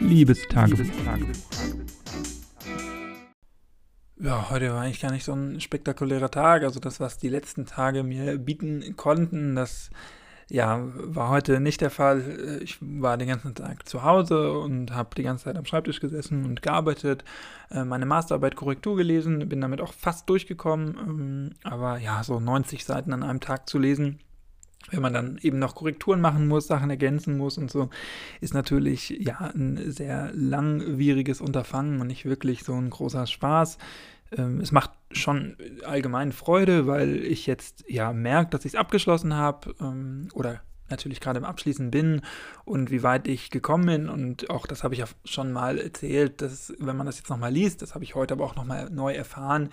Liebestagebuch. Ja, heute war eigentlich gar nicht so ein spektakulärer Tag. Also das, was die letzten Tage mir bieten konnten, das ja, war heute nicht der Fall. Ich war den ganzen Tag zu Hause und habe die ganze Zeit am Schreibtisch gesessen und gearbeitet, äh, meine Masterarbeit Korrektur gelesen, bin damit auch fast durchgekommen. Ähm, aber ja, so 90 Seiten an einem Tag zu lesen, wenn man dann eben noch Korrekturen machen muss, Sachen ergänzen muss und so, ist natürlich ja ein sehr langwieriges Unterfangen und nicht wirklich so ein großer Spaß. Ähm, es macht schon allgemein Freude, weil ich jetzt ja merke, dass ich es abgeschlossen habe ähm, oder natürlich gerade im Abschließen bin und wie weit ich gekommen bin. Und auch das habe ich ja schon mal erzählt, dass wenn man das jetzt nochmal liest, das habe ich heute aber auch nochmal neu erfahren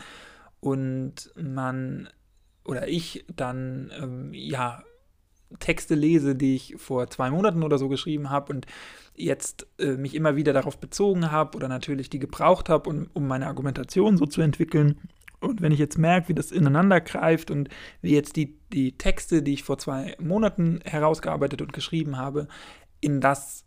und man oder ich dann ähm, ja Texte lese, die ich vor zwei Monaten oder so geschrieben habe und jetzt äh, mich immer wieder darauf bezogen habe oder natürlich die gebraucht habe, um, um meine Argumentation so zu entwickeln. Und wenn ich jetzt merke, wie das ineinander greift und wie jetzt die, die Texte, die ich vor zwei Monaten herausgearbeitet und geschrieben habe, in das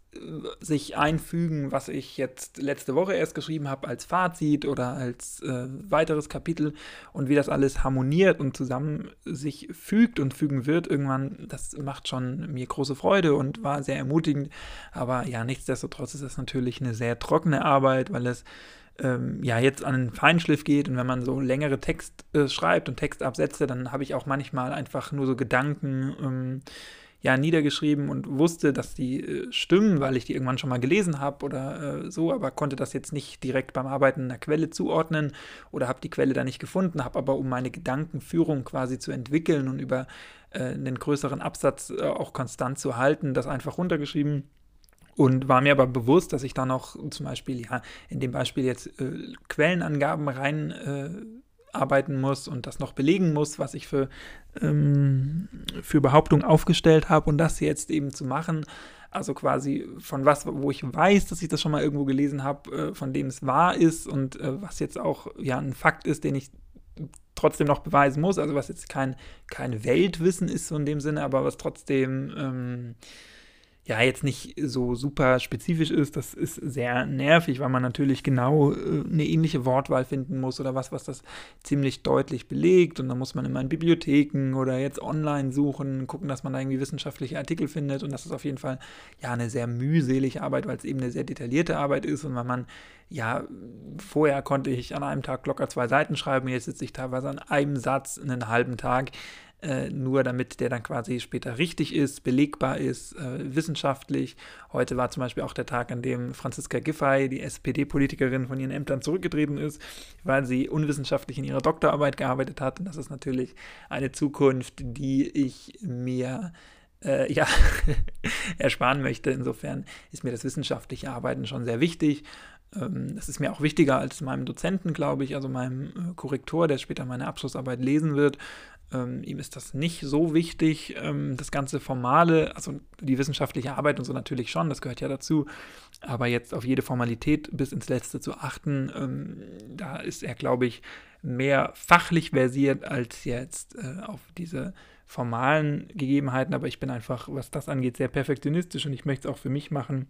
sich einfügen, was ich jetzt letzte Woche erst geschrieben habe als Fazit oder als äh, weiteres Kapitel und wie das alles harmoniert und zusammen sich fügt und fügen wird irgendwann, das macht schon mir große Freude und war sehr ermutigend. Aber ja, nichtsdestotrotz ist das natürlich eine sehr trockene Arbeit, weil es ähm, ja jetzt an den Feinschliff geht und wenn man so längere Text äh, schreibt und Textabsätze, dann habe ich auch manchmal einfach nur so Gedanken. Ähm, ja niedergeschrieben und wusste, dass die äh, stimmen, weil ich die irgendwann schon mal gelesen habe oder äh, so, aber konnte das jetzt nicht direkt beim Arbeiten einer Quelle zuordnen oder habe die Quelle da nicht gefunden, habe aber um meine Gedankenführung quasi zu entwickeln und über äh, einen größeren Absatz äh, auch konstant zu halten, das einfach runtergeschrieben und war mir aber bewusst, dass ich da noch zum Beispiel, ja, in dem Beispiel jetzt äh, Quellenangaben rein äh, arbeiten muss und das noch belegen muss, was ich für, ähm, für Behauptungen aufgestellt habe und das jetzt eben zu machen. Also quasi von was, wo ich weiß, dass ich das schon mal irgendwo gelesen habe, äh, von dem es wahr ist und äh, was jetzt auch ja ein Fakt ist, den ich trotzdem noch beweisen muss. Also was jetzt kein, kein Weltwissen ist so in dem Sinne, aber was trotzdem ähm, ja jetzt nicht so super spezifisch ist, das ist sehr nervig, weil man natürlich genau äh, eine ähnliche Wortwahl finden muss oder was, was das ziemlich deutlich belegt. Und dann muss man immer in Bibliotheken oder jetzt online suchen, gucken, dass man da irgendwie wissenschaftliche Artikel findet. Und das ist auf jeden Fall ja eine sehr mühselige Arbeit, weil es eben eine sehr detaillierte Arbeit ist und weil man ja, vorher konnte ich an einem Tag locker zwei Seiten schreiben, jetzt sitze ich teilweise an einem Satz einen halben Tag äh, nur damit der dann quasi später richtig ist, belegbar ist, äh, wissenschaftlich. Heute war zum Beispiel auch der Tag, an dem Franziska Giffey, die SPD-Politikerin, von ihren Ämtern zurückgetreten ist, weil sie unwissenschaftlich in ihrer Doktorarbeit gearbeitet hat. Und das ist natürlich eine Zukunft, die ich mir äh, ja, ersparen möchte. Insofern ist mir das wissenschaftliche Arbeiten schon sehr wichtig. Ähm, das ist mir auch wichtiger als meinem Dozenten, glaube ich, also meinem äh, Korrektor, der später meine Abschlussarbeit lesen wird. Ähm, ihm ist das nicht so wichtig, ähm, das ganze Formale, also die wissenschaftliche Arbeit und so natürlich schon, das gehört ja dazu, aber jetzt auf jede Formalität bis ins Letzte zu achten, ähm, da ist er, glaube ich, mehr fachlich versiert als jetzt äh, auf diese formalen Gegebenheiten, aber ich bin einfach, was das angeht, sehr perfektionistisch und ich möchte es auch für mich machen,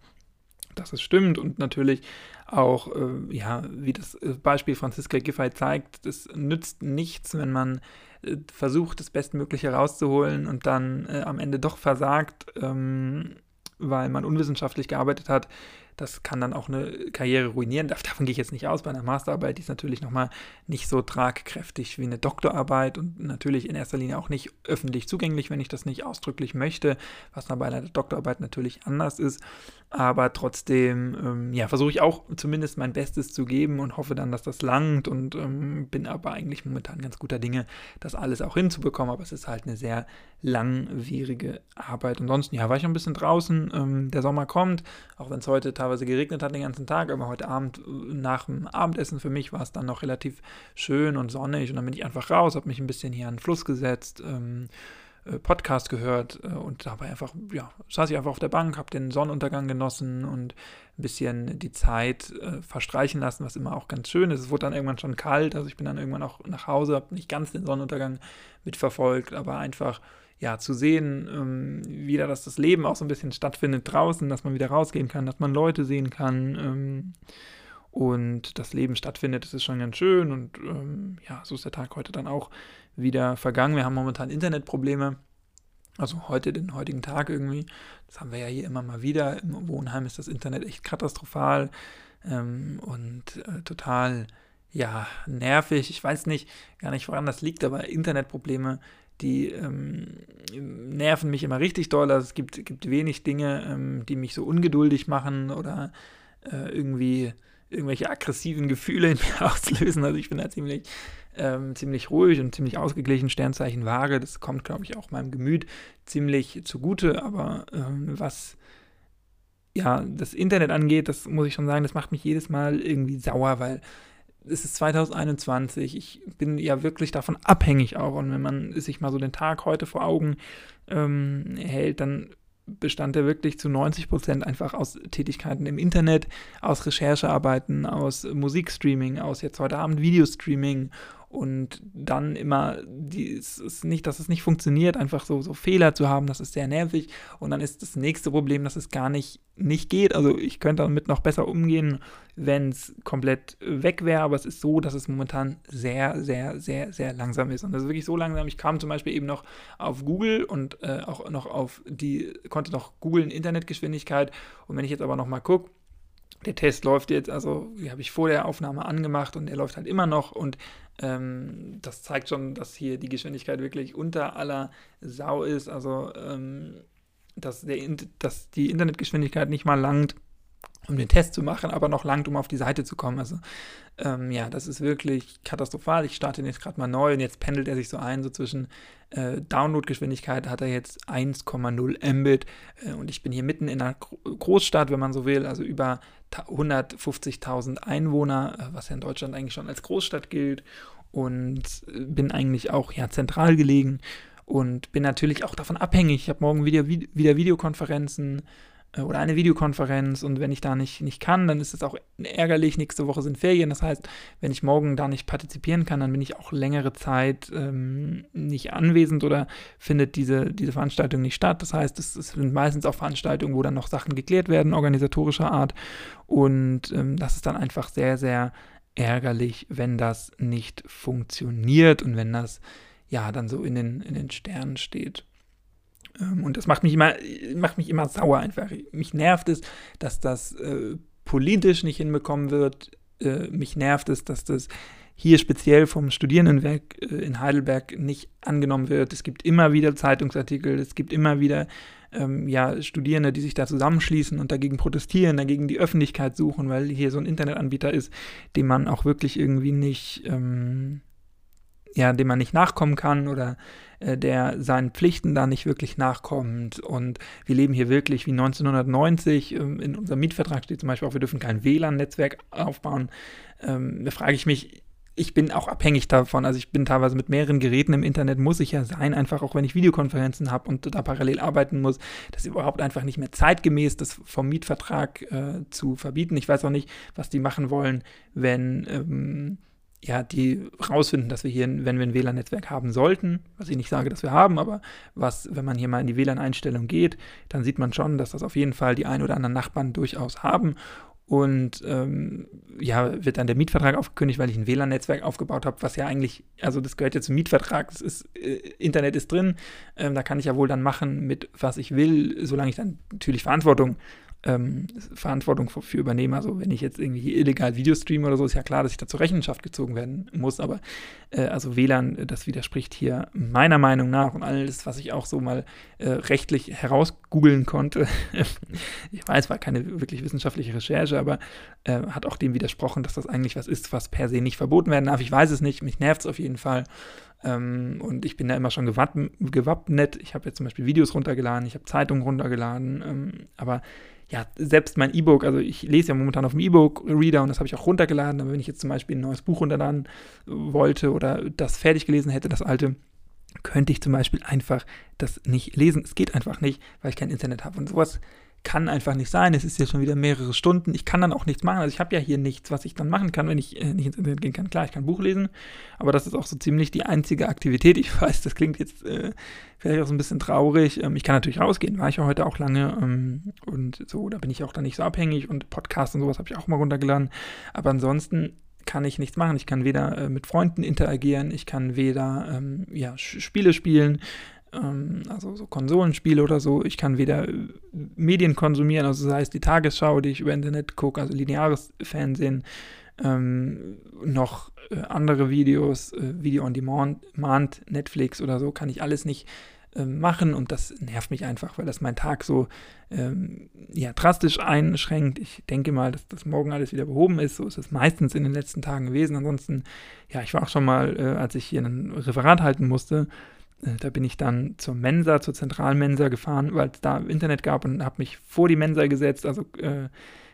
dass es stimmt und natürlich auch, äh, ja, wie das äh, Beispiel Franziska Giffey zeigt, es nützt nichts, wenn man äh, versucht, das Bestmögliche rauszuholen und dann äh, am Ende doch versagt, ähm, weil man unwissenschaftlich gearbeitet hat. Das kann dann auch eine Karriere ruinieren. Davon gehe ich jetzt nicht aus. Bei einer Masterarbeit, ist natürlich nochmal nicht so tragkräftig wie eine Doktorarbeit und natürlich in erster Linie auch nicht öffentlich zugänglich, wenn ich das nicht ausdrücklich möchte, was dann bei einer Doktorarbeit natürlich anders ist. Aber trotzdem, ähm, ja, versuche ich auch zumindest mein Bestes zu geben und hoffe dann, dass das langt und ähm, bin aber eigentlich momentan ganz guter Dinge, das alles auch hinzubekommen. Aber es ist halt eine sehr langwierige Arbeit. Ansonsten, ja, war ich ein bisschen draußen. Ähm, der Sommer kommt, auch wenn es heute teilweise teilweise geregnet hat den ganzen Tag, aber heute Abend äh, nach dem Abendessen für mich war es dann noch relativ schön und sonnig und dann bin ich einfach raus, habe mich ein bisschen hier an den Fluss gesetzt, ähm, äh, Podcast gehört äh, und dabei einfach, ja, saß ich einfach auf der Bank, habe den Sonnenuntergang genossen und ein bisschen die Zeit äh, verstreichen lassen, was immer auch ganz schön ist. Es wurde dann irgendwann schon kalt, also ich bin dann irgendwann auch nach Hause, habe nicht ganz den Sonnenuntergang mitverfolgt, aber einfach ja, zu sehen, ähm, wieder, dass das Leben auch so ein bisschen stattfindet draußen, dass man wieder rausgehen kann, dass man Leute sehen kann ähm, und das Leben stattfindet, das ist schon ganz schön und ähm, ja, so ist der Tag heute dann auch wieder vergangen. Wir haben momentan Internetprobleme. Also heute, den heutigen Tag irgendwie. Das haben wir ja hier immer mal wieder. Im Wohnheim ist das Internet echt katastrophal ähm, und äh, total, ja, nervig. Ich weiß nicht, gar nicht, woran das liegt, aber Internetprobleme, die ähm, nerven mich immer richtig doll. Also es gibt, gibt wenig Dinge, ähm, die mich so ungeduldig machen oder äh, irgendwie irgendwelche aggressiven Gefühle in mir auslösen. Also ich bin da ziemlich, ähm, ziemlich ruhig und ziemlich ausgeglichen. Sternzeichen Waage, das kommt, glaube ich, auch meinem Gemüt ziemlich zugute. Aber ähm, was ja das Internet angeht, das muss ich schon sagen, das macht mich jedes Mal irgendwie sauer, weil es ist 2021. Ich bin ja wirklich davon abhängig auch. Und wenn man sich mal so den Tag heute vor Augen ähm, hält, dann bestand er wirklich zu 90 Prozent einfach aus Tätigkeiten im Internet, aus Recherchearbeiten, aus Musikstreaming, aus jetzt heute Abend Videostreaming und dann immer, die, es ist nicht, dass es nicht funktioniert, einfach so, so Fehler zu haben, das ist sehr nervig. Und dann ist das nächste Problem, dass es gar nicht, nicht geht. Also ich könnte damit noch besser umgehen, wenn es komplett weg wäre, aber es ist so, dass es momentan sehr, sehr, sehr, sehr langsam ist. Und das ist wirklich so langsam. Ich kam zum Beispiel eben noch auf Google und äh, auch noch auf die, konnte noch googeln Internetgeschwindigkeit. Und wenn ich jetzt aber noch mal gucke, der Test läuft jetzt, also habe ich vor der Aufnahme angemacht und der läuft halt immer noch und ähm, das zeigt schon, dass hier die Geschwindigkeit wirklich unter aller Sau ist. Also, ähm, dass, der, dass die Internetgeschwindigkeit nicht mal langt, um den Test zu machen, aber noch langt, um auf die Seite zu kommen. Also, ähm, ja, das ist wirklich katastrophal. Ich starte den jetzt gerade mal neu und jetzt pendelt er sich so ein, so zwischen äh, Downloadgeschwindigkeit hat er jetzt 1,0 Mbit äh, und ich bin hier mitten in einer Großstadt, wenn man so will, also über 150.000 Einwohner, äh, was ja in Deutschland eigentlich schon als Großstadt gilt und äh, bin eigentlich auch ja zentral gelegen und bin natürlich auch davon abhängig. Ich habe morgen wieder, wieder Videokonferenzen oder eine Videokonferenz und wenn ich da nicht, nicht kann, dann ist es auch ärgerlich. Nächste Woche sind Ferien. Das heißt, wenn ich morgen da nicht partizipieren kann, dann bin ich auch längere Zeit ähm, nicht anwesend oder findet diese, diese Veranstaltung nicht statt. Das heißt, es, es, sind meistens auch Veranstaltungen, wo dann noch Sachen geklärt werden, organisatorischer Art. Und ähm, das ist dann einfach sehr, sehr ärgerlich, wenn das nicht funktioniert und wenn das ja dann so in den, in den Sternen steht. Ähm, und das macht mich immer, macht mich immer sauer einfach. Mich nervt es, dass das äh, politisch nicht hinbekommen wird. Äh, mich nervt es, dass das hier speziell vom Studierendenwerk äh, in Heidelberg nicht angenommen wird. Es gibt immer wieder Zeitungsartikel, es gibt immer wieder ähm, ja, Studierende, die sich da zusammenschließen und dagegen protestieren, dagegen die Öffentlichkeit suchen, weil hier so ein Internetanbieter ist, dem man auch wirklich irgendwie nicht, ähm, ja, dem man nicht nachkommen kann oder äh, der seinen Pflichten da nicht wirklich nachkommt. Und wir leben hier wirklich wie 1990. Ähm, in unserem Mietvertrag steht zum Beispiel auch, wir dürfen kein WLAN-Netzwerk aufbauen. Ähm, da frage ich mich, ich bin auch abhängig davon. Also ich bin teilweise mit mehreren Geräten im Internet, muss ich ja sein, einfach auch wenn ich Videokonferenzen habe und da parallel arbeiten muss. Das ist überhaupt einfach nicht mehr zeitgemäß, das vom Mietvertrag äh, zu verbieten. Ich weiß auch nicht, was die machen wollen, wenn ähm, ja, die rausfinden, dass wir hier, wenn wir ein WLAN-Netzwerk haben sollten, was ich nicht sage, dass wir haben, aber was, wenn man hier mal in die WLAN-Einstellung geht, dann sieht man schon, dass das auf jeden Fall die ein oder anderen Nachbarn durchaus haben. Und ähm, ja, wird dann der Mietvertrag aufgekündigt, weil ich ein WLAN-Netzwerk aufgebaut habe, was ja eigentlich, also das gehört ja zum Mietvertrag, das ist, äh, Internet ist drin, ähm, da kann ich ja wohl dann machen mit was ich will, solange ich dann natürlich Verantwortung ähm, Verantwortung für, für übernehme. Also wenn ich jetzt irgendwie illegal Videos streame oder so, ist ja klar, dass ich da zur Rechenschaft gezogen werden muss. Aber äh, also WLAN, das widerspricht hier meiner Meinung nach und alles, was ich auch so mal äh, rechtlich herausgoogeln konnte. ich weiß, war keine wirklich wissenschaftliche Recherche, aber äh, hat auch dem widersprochen, dass das eigentlich was ist, was per se nicht verboten werden darf. Ich weiß es nicht, mich nervt es auf jeden Fall. Ähm, und ich bin da immer schon gewappnet. Ich habe jetzt zum Beispiel Videos runtergeladen, ich habe Zeitungen runtergeladen, ähm, aber ja, selbst mein E-Book, also ich lese ja momentan auf dem E-Book-Reader und das habe ich auch runtergeladen, aber wenn ich jetzt zum Beispiel ein neues Buch runterladen wollte oder das fertig gelesen hätte, das alte, könnte ich zum Beispiel einfach das nicht lesen. Es geht einfach nicht, weil ich kein Internet habe. Und sowas kann einfach nicht sein. Es ist ja schon wieder mehrere Stunden. Ich kann dann auch nichts machen. Also ich habe ja hier nichts, was ich dann machen kann, wenn ich äh, nicht ins Internet gehen kann. Klar, ich kann Buch lesen, aber das ist auch so ziemlich die einzige Aktivität. Ich weiß, das klingt jetzt äh, vielleicht auch so ein bisschen traurig. Ähm, ich kann natürlich rausgehen, war ich ja heute auch lange ähm, und so, da bin ich auch dann nicht so abhängig und Podcasts und sowas habe ich auch mal runtergeladen. Aber ansonsten kann ich nichts machen. Ich kann weder äh, mit Freunden interagieren, ich kann weder ähm, ja, Spiele spielen, ähm, also so Konsolenspiele oder so. Ich kann weder äh, Medien konsumieren, also sei es die Tagesschau, die ich über Internet gucke, also lineares Fernsehen, ähm, noch äh, andere Videos, äh, Video on Demand, Netflix oder so, kann ich alles nicht äh, machen und das nervt mich einfach, weil das meinen Tag so ähm, ja, drastisch einschränkt. Ich denke mal, dass das morgen alles wieder behoben ist. So ist es meistens in den letzten Tagen gewesen. Ansonsten, ja, ich war auch schon mal, äh, als ich hier ein Referat halten musste, da bin ich dann zur Mensa, zur Zentralmensa gefahren, weil es da Internet gab und habe mich vor die Mensa gesetzt, also äh,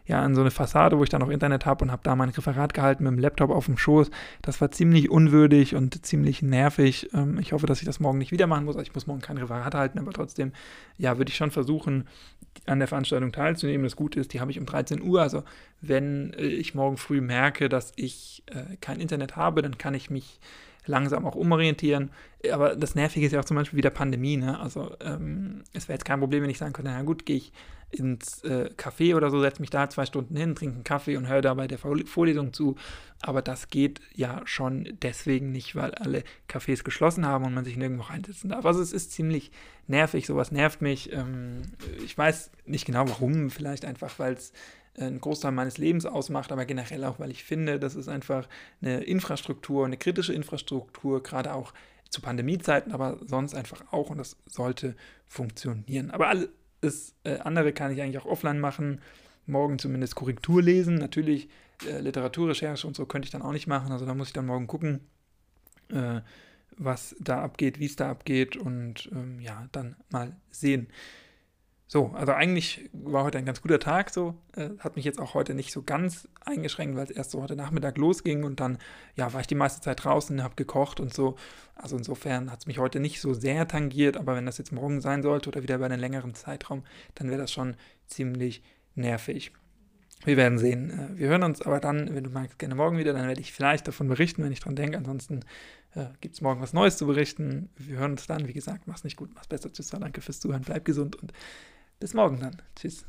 ja, an so eine Fassade, wo ich dann noch Internet habe und habe da mein Referat gehalten mit dem Laptop auf dem Schoß. Das war ziemlich unwürdig und ziemlich nervig. Ähm, ich hoffe, dass ich das morgen nicht wieder machen muss. Also ich muss morgen kein Referat halten, aber trotzdem, ja, würde ich schon versuchen, an der Veranstaltung teilzunehmen. Das Gute ist, die habe ich um 13 Uhr. Also wenn äh, ich morgen früh merke, dass ich äh, kein Internet habe, dann kann ich mich langsam auch umorientieren. Aber das Nervige ist ja auch zum Beispiel wie der Pandemie. Ne? Also ähm, es wäre jetzt kein Problem, wenn ich sagen könnte, na gut, gehe ich ins äh, Café oder so, setze mich da zwei Stunden hin, trinke einen Kaffee und höre dabei der Vorlesung zu. Aber das geht ja schon deswegen nicht, weil alle Cafés geschlossen haben und man sich nirgendwo reinsetzen darf. Also es ist ziemlich nervig, sowas nervt mich. Ähm, ich weiß nicht genau warum, vielleicht einfach, weil es einen Großteil meines Lebens ausmacht, aber generell auch, weil ich finde, das ist einfach eine Infrastruktur, eine kritische Infrastruktur, gerade auch zu Pandemiezeiten, aber sonst einfach auch und das sollte funktionieren. Aber alles äh, andere kann ich eigentlich auch offline machen, morgen zumindest Korrektur lesen, natürlich äh, Literaturrecherche und so könnte ich dann auch nicht machen, also da muss ich dann morgen gucken, äh, was da abgeht, wie es da abgeht und ähm, ja, dann mal sehen. So, also eigentlich war heute ein ganz guter Tag so. Äh, hat mich jetzt auch heute nicht so ganz eingeschränkt, weil es erst so heute Nachmittag losging und dann, ja, war ich die meiste Zeit draußen, habe gekocht und so. Also insofern hat es mich heute nicht so sehr tangiert, aber wenn das jetzt morgen sein sollte oder wieder bei einem längeren Zeitraum, dann wäre das schon ziemlich nervig. Wir werden sehen. Äh, wir hören uns aber dann, wenn du magst, gerne morgen wieder. Dann werde ich vielleicht davon berichten, wenn ich dran denke. Ansonsten äh, gibt es morgen was Neues zu berichten. Wir hören uns dann. Wie gesagt, mach's nicht gut, mach's besser. Tschüss, danke fürs Zuhören. Bleib gesund und bis morgen dann. Tschüss.